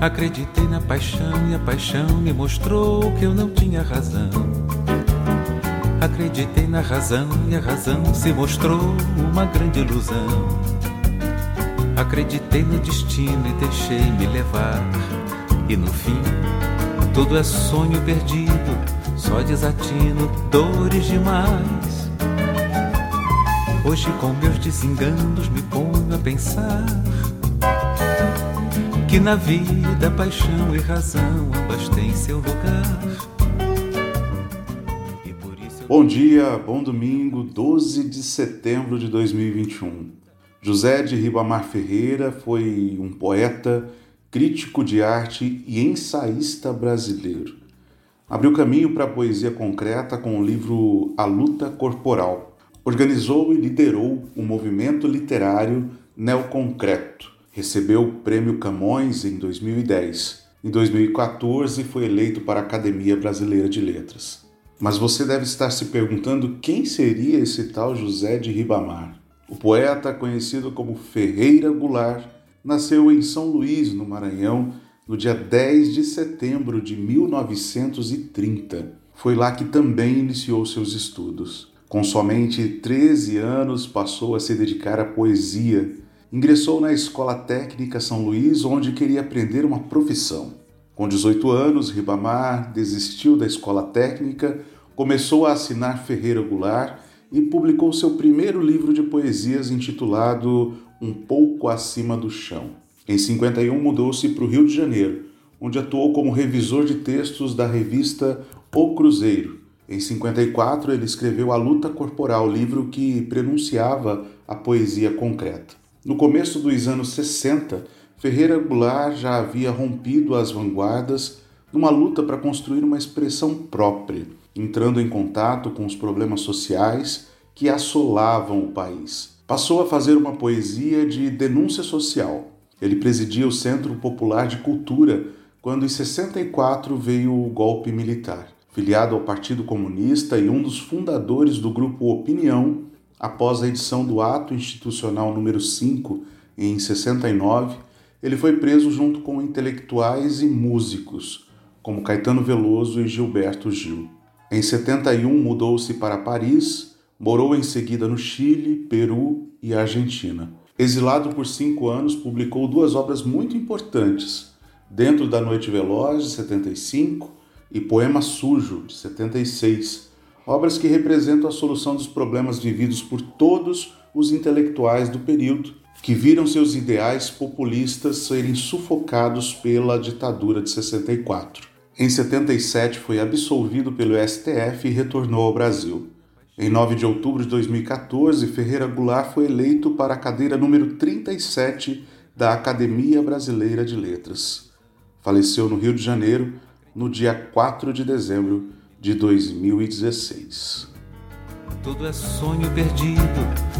Acreditei na paixão e a paixão me mostrou que eu não tinha razão. Acreditei na razão e a razão se mostrou uma grande ilusão. Acreditei no destino e deixei-me levar. E no fim, tudo é sonho perdido, só desatino, dores demais. Hoje, com meus desenganos, me ponho a pensar que na vida paixão e razão ambas têm seu lugar. Bom dia, bom domingo, 12 de setembro de 2021. José de Ribamar Ferreira foi um poeta, crítico de arte e ensaísta brasileiro. Abriu caminho para a poesia concreta com o livro A Luta Corporal. Organizou e liderou o movimento literário neoconcreto Recebeu o Prêmio Camões em 2010. Em 2014 foi eleito para a Academia Brasileira de Letras. Mas você deve estar se perguntando quem seria esse tal José de Ribamar. O poeta, conhecido como Ferreira Goulart, nasceu em São Luís, no Maranhão, no dia 10 de setembro de 1930. Foi lá que também iniciou seus estudos. Com somente 13 anos, passou a se dedicar à poesia Ingressou na Escola Técnica São Luís, onde queria aprender uma profissão. Com 18 anos, Ribamar desistiu da escola técnica, começou a assinar Ferreira Goulart e publicou seu primeiro livro de poesias intitulado Um Pouco Acima do Chão. Em 51 mudou-se para o Rio de Janeiro, onde atuou como revisor de textos da revista O Cruzeiro. Em 54 ele escreveu A Luta Corporal, livro que prenunciava a poesia concreta. No começo dos anos 60, Ferreira Goulart já havia rompido as vanguardas numa luta para construir uma expressão própria, entrando em contato com os problemas sociais que assolavam o país. Passou a fazer uma poesia de denúncia social. Ele presidia o Centro Popular de Cultura quando, em 64, veio o golpe militar. Filiado ao Partido Comunista e um dos fundadores do grupo Opinião, Após a edição do Ato Institucional número 5, em 69, ele foi preso junto com intelectuais e músicos, como Caetano Veloso e Gilberto Gil. Em 71, mudou-se para Paris, morou em seguida no Chile, Peru e Argentina. Exilado por cinco anos, publicou duas obras muito importantes, Dentro da Noite Veloz, de 75, e Poema Sujo, de 76, obras que representam a solução dos problemas vividos por todos os intelectuais do período, que viram seus ideais populistas serem sufocados pela ditadura de 64. Em 77 foi absolvido pelo STF e retornou ao Brasil. Em 9 de outubro de 2014, Ferreira Goulart foi eleito para a cadeira número 37 da Academia Brasileira de Letras. Faleceu no Rio de Janeiro no dia 4 de dezembro de 2016. Tudo é sonho perdido,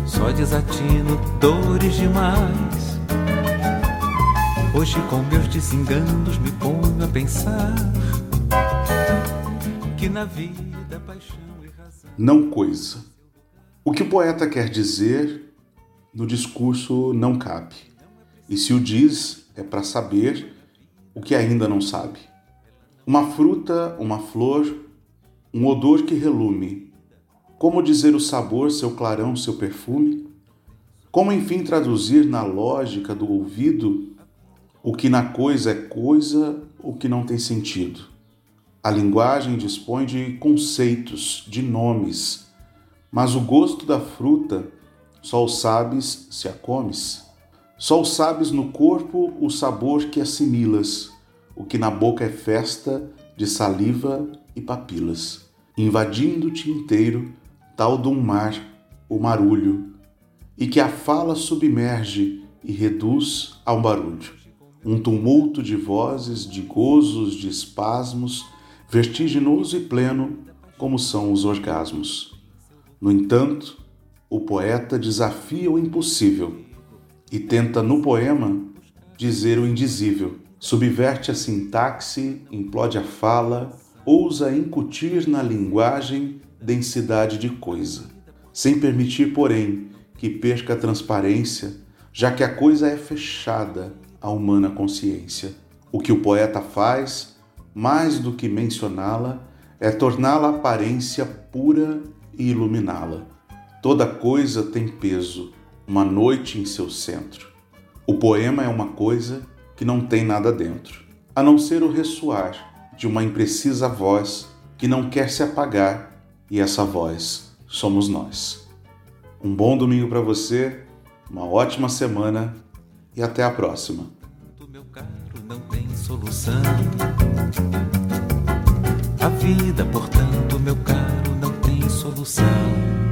só desatino, dores demais. Hoje, com meus desenganos, me ponho a pensar que na vida paixão e razão. Não coisa. O que o poeta quer dizer no discurso não cabe. E se o diz, é para saber o que ainda não sabe. Uma fruta, uma flor, um odor que relume. Como dizer o sabor, seu clarão, seu perfume? Como enfim traduzir na lógica do ouvido o que na coisa é coisa, o que não tem sentido? A linguagem dispõe de conceitos, de nomes, mas o gosto da fruta só o sabes se a comes. Só o sabes no corpo o sabor que assimilas, o que na boca é festa de saliva e papilas invadindo-te inteiro, tal de um mar, o marulho, e que a fala submerge e reduz ao barulho. Um tumulto de vozes, de gozos, de espasmos, vertiginoso e pleno, como são os orgasmos. No entanto, o poeta desafia o impossível e tenta no poema dizer o indizível. Subverte a sintaxe, implode a fala, ousa incutir na linguagem densidade de coisa, sem permitir, porém, que perca a transparência, já que a coisa é fechada à humana consciência. O que o poeta faz, mais do que mencioná-la, é torná-la aparência pura e iluminá-la. Toda coisa tem peso, uma noite em seu centro. O poema é uma coisa que não tem nada dentro, a não ser o ressoar de uma imprecisa voz que não quer se apagar, e essa voz somos nós. Um bom domingo para você, uma ótima semana e até a próxima. A vida, portanto, meu caro, não tem solução.